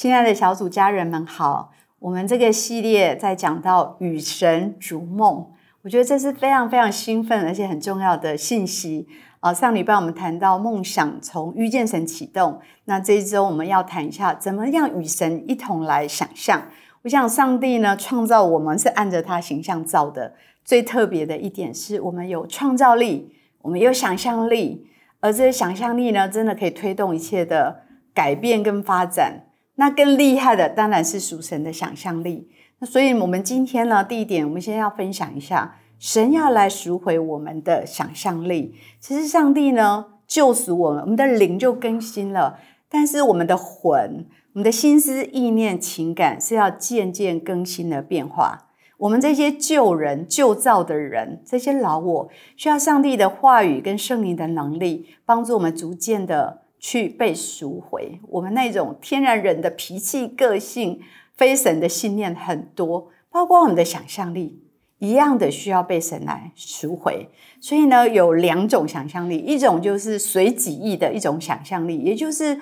亲爱的小组家人们好，我们这个系列在讲到与神逐梦，我觉得这是非常非常兴奋而且很重要的信息啊。上礼拜我们谈到梦想从遇见神启动，那这一周我们要谈一下怎么样与神一同来想象。我想上帝呢创造我们是按着他形象造的，最特别的一点是我们有创造力，我们有想象力，而这些想象力呢，真的可以推动一切的改变跟发展。那更厉害的当然是属神的想象力。那所以我们今天呢，第一点，我们先要分享一下，神要来赎回我们的想象力。其实上帝呢救赎我们，我们的灵就更新了，但是我们的魂。我们的心思、意念、情感是要渐渐更新的变化。我们这些旧人、旧造的人，这些老我，需要上帝的话语跟圣灵的能力，帮助我们逐渐的去被赎回。我们那种天然人的脾气、个性、非神的信念很多，包括我们的想象力，一样的需要被神来赎回。所以呢，有两种想象力，一种就是随己意的一种想象力，也就是。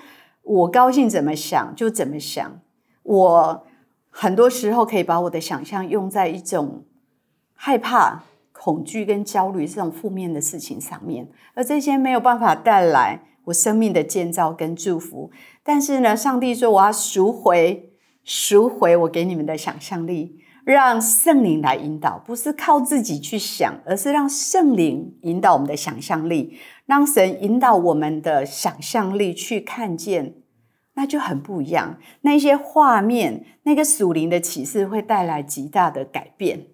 我高兴怎么想就怎么想。我很多时候可以把我的想象用在一种害怕、恐惧跟焦虑这种负面的事情上面，而这些没有办法带来我生命的建造跟祝福。但是呢，上帝说我要赎回、赎回我给你们的想象力，让圣灵来引导，不是靠自己去想，而是让圣灵引导我们的想象力。让神引导我们的想象力去看见，那就很不一样。那些画面，那个属灵的启示会带来极大的改变。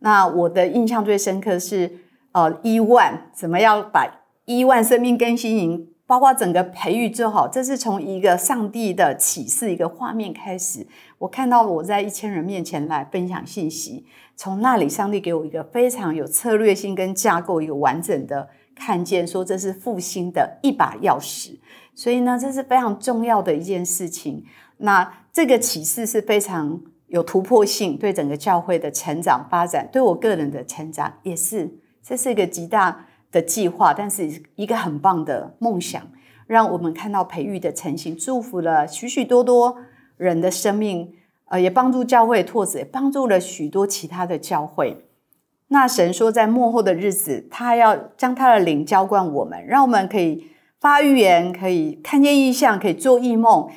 那我的印象最深刻是，呃，一万怎么样把一万生命更新营，包括整个培育做好，这是从一个上帝的启示，一个画面开始。我看到我在一千人面前来分享信息，从那里上帝给我一个非常有策略性跟架构，一个完整的。看见说这是复兴的一把钥匙，所以呢，这是非常重要的一件事情。那这个启示是非常有突破性，对整个教会的成长发展，对我个人的成长也是，这是一个极大的计划，但是一个很棒的梦想，让我们看到培育的成型，祝福了许许多多人的生命，呃，也帮助教会拓展，帮助了许多其他的教会。那神说，在幕后的日子，他要将他的灵浇灌我们，让我们可以发预言，可以看见异象，可以做异梦。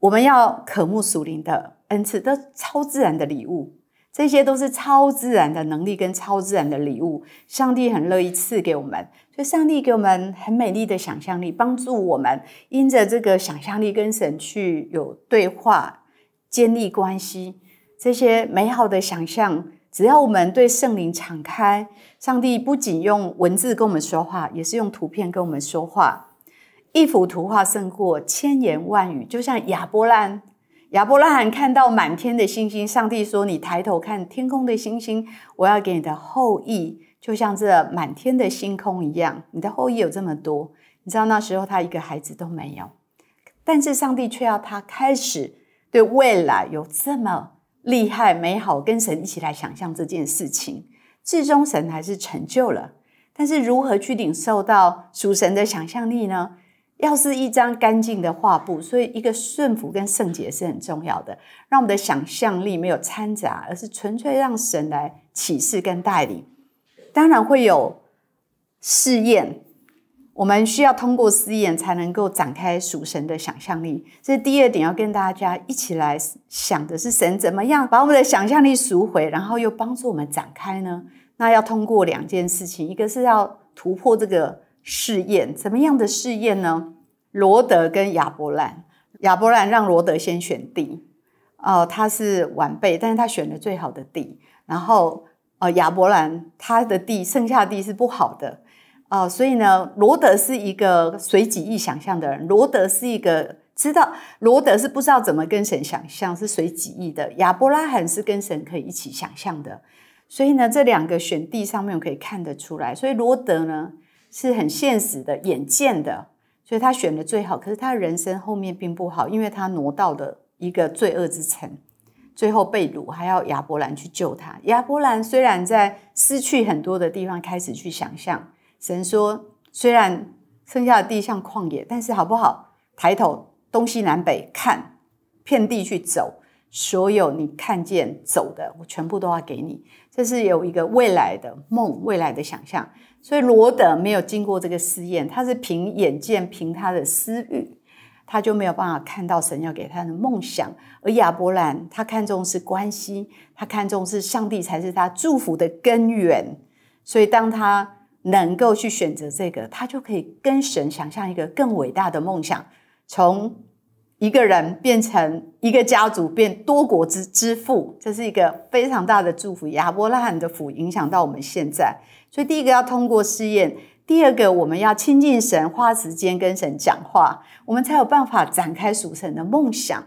我们要渴慕属灵的恩赐，都超自然的礼物，这些都是超自然的能力跟超自然的礼物。上帝很乐意赐给我们，所以上帝给我们很美丽的想象力，帮助我们因着这个想象力跟神去有对话，建立关系。这些美好的想象。只要我们对圣灵敞开，上帝不仅用文字跟我们说话，也是用图片跟我们说话。一幅图画胜过千言万语。就像亚伯兰，亚伯拉罕看到满天的星星，上帝说：“你抬头看天空的星星，我要给你的后裔，就像这满天的星空一样。你的后裔有这么多。”你知道那时候他一个孩子都没有，但是上帝却要他开始对未来有这么。厉害美好，跟神一起来想象这件事情，最终神还是成就了。但是如何去领受到属神的想象力呢？要是一张干净的画布，所以一个顺服跟圣洁是很重要的。让我们的想象力没有掺杂，而是纯粹让神来启示跟带领。当然会有试验。我们需要通过试验才能够展开属神的想象力。这是第二点，要跟大家一起来想的是神怎么样把我们的想象力赎回，然后又帮助我们展开呢？那要通过两件事情，一个是要突破这个试验，怎么样的试验呢？罗德跟亚伯兰，亚伯兰让罗德先选地，哦，他是晚辈，但是他选了最好的地，然后呃，亚伯兰他的地剩下的地是不好的。哦，所以呢，罗德是一个随己意想象的人。罗德是一个知道，罗德是不知道怎么跟神想象，是随己意的。亚伯拉罕是跟神可以一起想象的。所以呢，这两个选地上面我可以看得出来。所以罗德呢是很现实的、眼见的，所以他选的最好。可是他人生后面并不好，因为他挪到了一个罪恶之城，最后被掳，还要亚伯兰去救他。亚伯兰虽然在失去很多的地方，开始去想象。神说：“虽然剩下的地像旷野，但是好不好？抬头东西南北看，遍地去走，所有你看见走的，我全部都要给你。这是有一个未来的梦，未来的想象。所以罗德没有经过这个试验，他是凭眼见，凭他的私欲，他就没有办法看到神要给他的梦想。而亚伯兰，他看重是关系，他看重是上帝才是他祝福的根源。所以当他能够去选择这个，他就可以跟神想象一个更伟大的梦想，从一个人变成一个家族，变多国之之父，这是一个非常大的祝福。亚伯拉罕的福影响到我们现在，所以第一个要通过试验，第二个我们要亲近神，花时间跟神讲话，我们才有办法展开属神的梦想。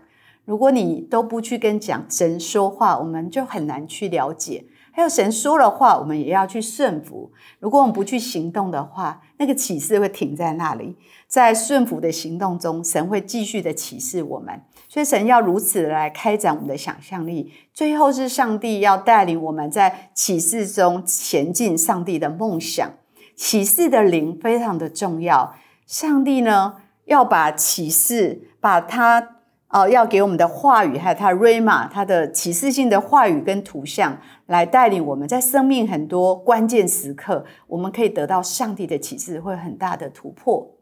如果你都不去跟讲神说话，我们就很难去了解。还有神说了话，我们也要去顺服。如果我们不去行动的话，那个启示会停在那里。在顺服的行动中，神会继续的启示我们。所以神要如此来开展我们的想象力。最后是上帝要带领我们在启示中前进上帝的梦想。启示的灵非常的重要。上帝呢，要把启示，把它。哦，要给我们的话语，还有他瑞玛，他的启示性的话语跟图像，来带领我们在生命很多关键时刻，我们可以得到上帝的启示，会有很大的突破。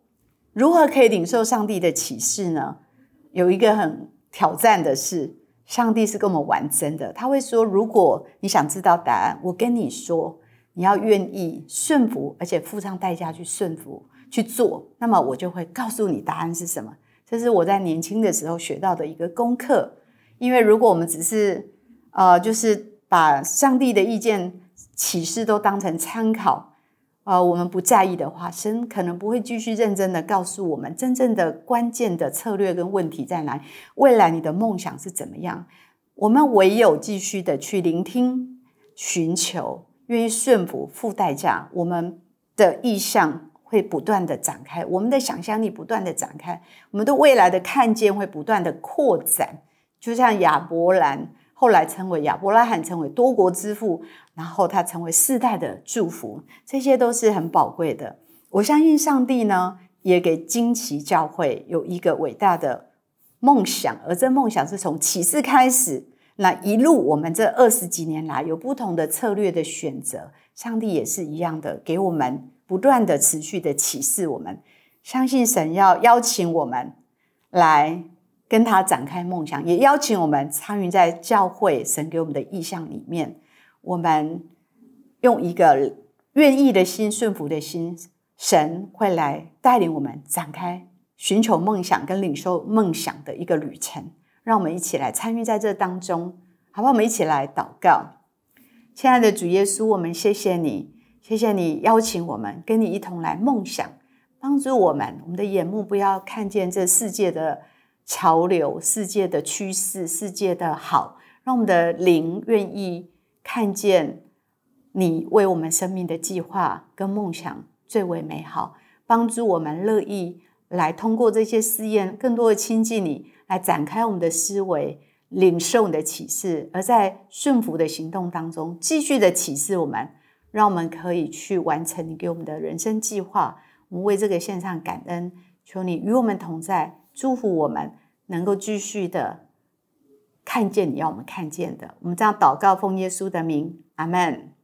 如何可以领受上帝的启示呢？有一个很挑战的是，上帝是跟我们玩真的，他会说：如果你想知道答案，我跟你说，你要愿意顺服，而且付上代价去顺服去做，那么我就会告诉你答案是什么。这是我在年轻的时候学到的一个功课，因为如果我们只是呃，就是把上帝的意见启示都当成参考，呃，我们不在意的话，神可能不会继续认真的告诉我们真正的关键的策略跟问题在哪里，未来你的梦想是怎么样？我们唯有继续的去聆听、寻求、愿意顺服、付代价，我们的意向。会不断的展开，我们的想象力不断的展开，我们对未来的看见会不断的扩展。就像亚伯兰后来成为亚伯拉罕，成为多国之父，然后他成为世代的祝福，这些都是很宝贵的。我相信上帝呢，也给惊奇教会有一个伟大的梦想，而这梦想是从启示开始，那一路我们这二十几年来有不同的策略的选择，上帝也是一样的给我们。不断的、持续的启示我们，相信神要邀请我们来跟他展开梦想，也邀请我们参与在教会神给我们的意象里面。我们用一个愿意的心、顺服的心，神会来带领我们展开寻求梦想跟领受梦想的一个旅程。让我们一起来参与在这当中，好不好？我们一起来祷告，亲爱的主耶稣，我们谢谢你。谢谢你邀请我们跟你一同来梦想，帮助我们，我们的眼目不要看见这世界的潮流、世界的趋势、世界的好，让我们的灵愿意看见你为我们生命的计划跟梦想最为美好。帮助我们乐意来通过这些试验，更多的亲近你，来展开我们的思维，领受你的启示，而在顺服的行动当中，继续的启示我们。让我们可以去完成你给我们的人生计划。我们为这个线上感恩，求你与我们同在，祝福我们能够继续的看见你要我们看见的。我们这样祷告，奉耶稣的名，阿门。